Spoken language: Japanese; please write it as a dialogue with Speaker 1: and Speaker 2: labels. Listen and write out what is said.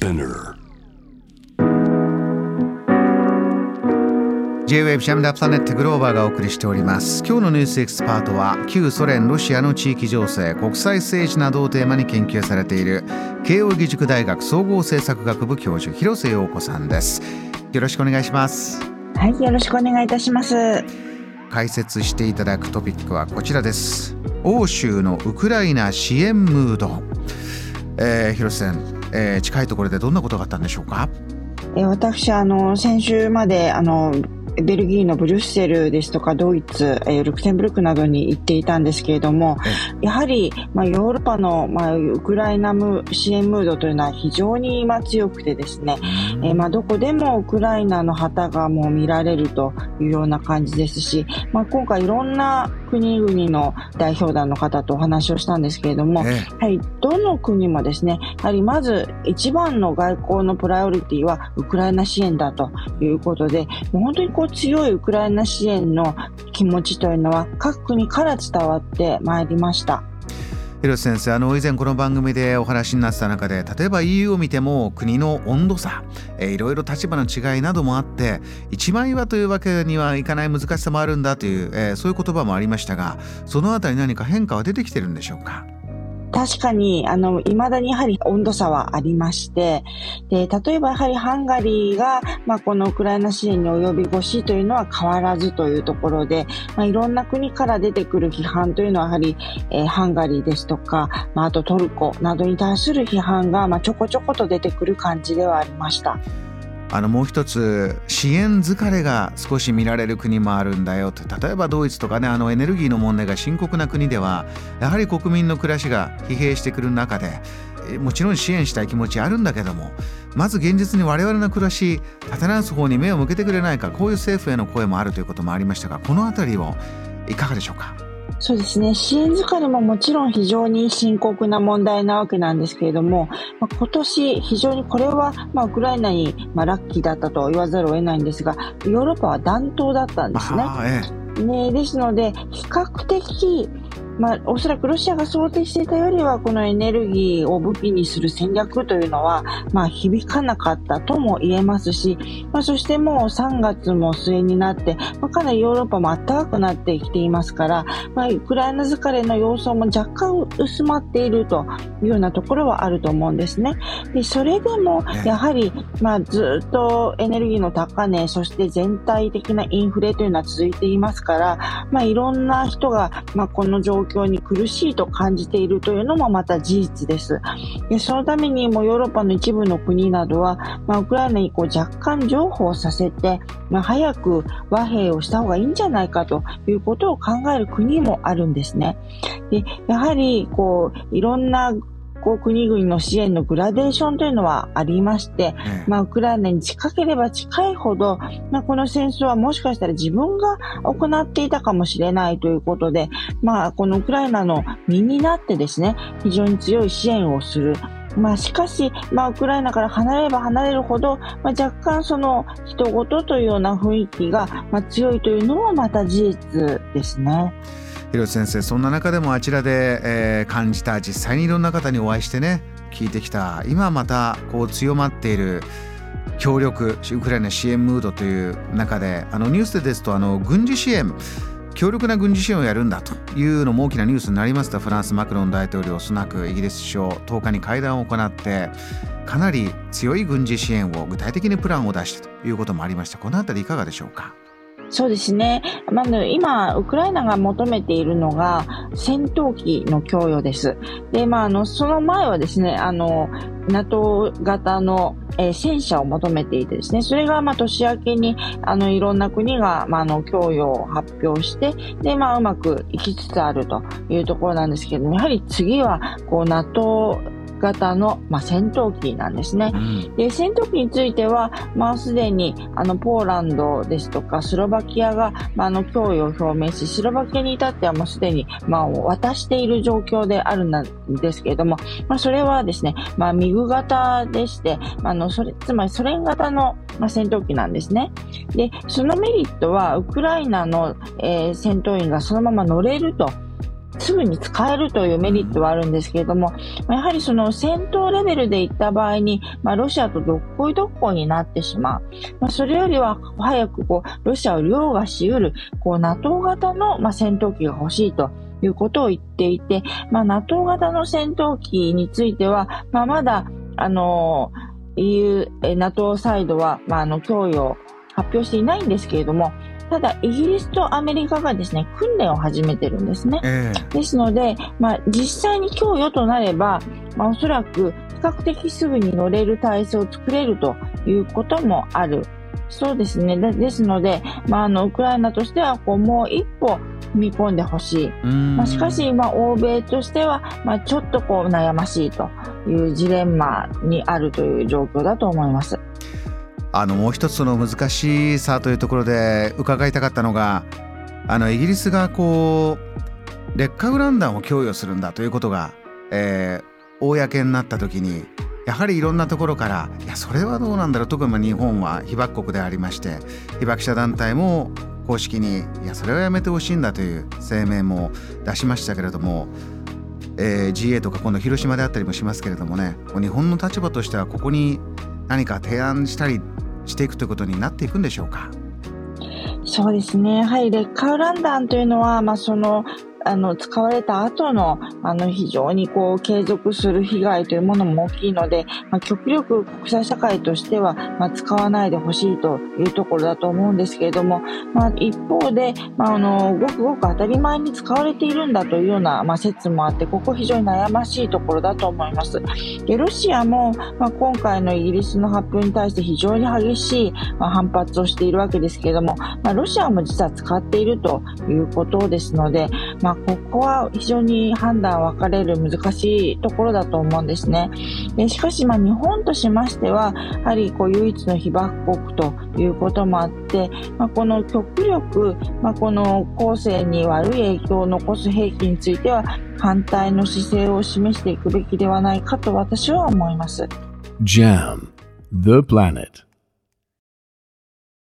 Speaker 1: Spinner.
Speaker 2: J-Wave ジャムダプラネットグローバーがお送りしております。今日のニュースエキスパートは旧ソ連ロシアの地域情勢国際政治などをテーマに研究されている慶應義塾大学総合政策学部教授広瀬陽子さんです。よろしくお願いします。
Speaker 3: はいよろしくお願いいたします。
Speaker 2: 解説していただくトピックはこちらです。欧州のウクライナ支援ムード、えー、広瀬さん、えー、近いところでどんなことがあったんでしょうか？
Speaker 3: えー、私あの先週まであのベルギーのブリュッセルですとかドイツ、えルクセンブルクなどに行っていたんですけれども、やはり、まあ、ヨーロッパの、まあ、ウクライナ支援ムードというのは非常に、まあ、強くてですね、えまあ、どこでもウクライナの旗がもう見られるというような感じですし、まあ、今回いろんな国々の代表団の方とお話をしたんですけれども、はい、どの国もですね、やはりまず一番の外交のプライオリティはウクライナ支援だということで、もう本当にこう強いウクライナ支援の気持ちというのは各国から伝わってまいりました。
Speaker 2: 広瀬先生あの以前この番組でお話になってた中で例えば EU を見ても国の温度差、えー、いろいろ立場の違いなどもあって一枚岩というわけにはいかない難しさもあるんだという、えー、そういう言葉もありましたがそのあたり何か変化は出てきてるんでしょうか？
Speaker 3: 確かに、あの、未だにやはり温度差はありまして、で、例えばやはりハンガリーが、まあ、このウクライナ支援に及び腰というのは変わらずというところで、まあ、いろんな国から出てくる批判というのはやはり、えー、ハンガリーですとか、まあ、あとトルコなどに対する批判が、まあ、ちょこちょこと出てくる感じではありました。
Speaker 2: あのもう一つ支援疲れが少し見られる国もあるんだよと。例えばドイツとかねあのエネルギーの問題が深刻な国ではやはり国民の暮らしが疲弊してくる中でもちろん支援したい気持ちあるんだけどもまず現実に我々の暮らし立て直す方に目を向けてくれないかこういう政府への声もあるということもありましたがこの辺りをいかがでしょうか？
Speaker 3: そうですね。支援疲れももちろん非常に深刻な問題なわけなんですけれども、まあ、今年非常にこれは、まあ、ウクライナに、まあ、ラッキーだったと言わざるを得ないんですが、ヨーロッパは暖冬だったんですね。ええ、ねですので、比較的、まあ、おそらくロシアが想定していたよりは、このエネルギーを武器にする戦略というのは、まあ、響かなかったとも言えますし、まあ、そしてもう3月も末になって、まあ、かなりヨーロッパも暖かくなってきていますから、まあ、ウクライナ疲れの様相も若干薄まっているというようなところはあると思うんですね。で、それでも、やはり、まあ、ずっとエネルギーの高値、そして全体的なインフレというのは続いていますから、まあ、いろんな人が、まあ、この状況況に苦しいと感じているというのもまた事実です。でそのためにもヨーロッパの一部の国などは、まあ、ウクライナにこう若干譲歩させて、まあ、早く和平をした方がいいんじゃないかということを考える国もあるんですね。でやはりこういろんなこう国々の支援のグラデーションというのはありまして、まあ、ウクライナに近ければ近いほど、まあ、この戦争はもしかしたら自分が行っていたかもしれないということで、まあ、このウクライナの身になってですね、非常に強い支援をする。まあ、しかし、まあ、ウクライナから離れれば離れるほど、まあ、若干その人事というような雰囲気が、まあ、強いというのはまた事実ですね。
Speaker 2: 広瀬先生そんな中でもあちらで、えー、感じた実際にいろんな方にお会いしてね聞いてきた今またこう強まっている協力ウクライナ支援ムードという中であのニュースでですとあの軍事支援強力な軍事支援をやるんだというのも大きなニュースになりました。フランスマクロン大統領スナクイギリス首相10日に会談を行ってかなり強い軍事支援を具体的にプランを出したということもありました。この辺りいかがでしょうか？
Speaker 3: そうですね。まず今、ウクライナが求めているのが戦闘機の供与です。で、まあ、あの、その前はですね、あの、NATO 型の、えー、戦車を求めていてですね、それがまあ年明けにあのいろんな国がまああの供与を発表して、でまあうまくいきつつあるというところなんですけども、やはり次はこう NATO 型の、まあ、戦闘機なんですね。うん、で戦闘機については、まあ、すでにあのポーランドですとかスロバキアが、まあ、あの供与を表明し、スロバキアに至ってはもうすでに、まあ、渡している状況であるんですけれども、まあ、それはですね、まあ、ミグ型でして、あのそれつまりソ連型の、まあ、戦闘機なんですね。で、そのメリットは、ウクライナの、えー、戦闘員がそのまま乗れると。すぐに使えるというメリットはあるんですけれども、やはりその戦闘レベルでいった場合に、まあ、ロシアとどっこいどっこいになってしまう。まあ、それよりは早くこう、ロシアを凌駕し得る、こう、NATO 型の、まあ、戦闘機が欲しいと。いうことを言っていて、まあ、NATO 型の戦闘機については、まあ、まだ、あの、EU、NATO サイドは、まあ、あの、供与を発表していないんですけれども、ただ、イギリスとアメリカがですね、訓練を始めてるんですね。えー、ですので、まあ、実際に供与となれば、まあ、おそらく比較的すぐに乗れる体制を作れるということもある。そうですね。でですので、まあ、あの、ウクライナとしては、こう、もう一歩踏み込んでほしい。まあ、しかし、まあ、欧米としては、まあ、ちょっとこう、悩ましいというジレンマにあるという状況だと思います。
Speaker 2: あのもう一つの難しさというところで伺いたかったのがあのイギリスがこう劣化ウラン弾を供与するんだということが、えー、公になった時にやはりいろんなところからいやそれはどうなんだろう。特に日本は被爆国でありまして被爆者団体も公式にいやそれはやめてほしいんだという声明も出しましたけれども、えー、GA とか今度広島であったりもしますけれどもね日本の立場としてはここに何か提案したりしていくということになっていくんでしょうか？
Speaker 3: そうですね。やはり劣化ウラン弾というのは、まあ、そのあの、使われた後の、あの、非常にこう、継続する被害というものも大きいので、まあ、極力国際社会としては、まあ、使わないでほしいというところだと思うんですけれども、まあ、一方で、まあ、あの、ごくごく当たり前に使われているんだというような、まあ、説もあって、ここ非常に悩ましいところだと思います。で、ロシアも、まあ、今回のイギリスの発表に対して非常に激しい、まあ、反発をしているわけですけれども、まあ、ロシアも実は使っているということですので、まあまあ、ここは非常に判断分かれる難しいところだと思うんですね。でしかし、まあ、日本としましては、やはりこう唯一の被爆国ということもあって、まあ、この極力、まあ、この後世に悪い影響を残す兵器については、反対の姿勢を示していくべきではないかと私は思います。JAM The Planet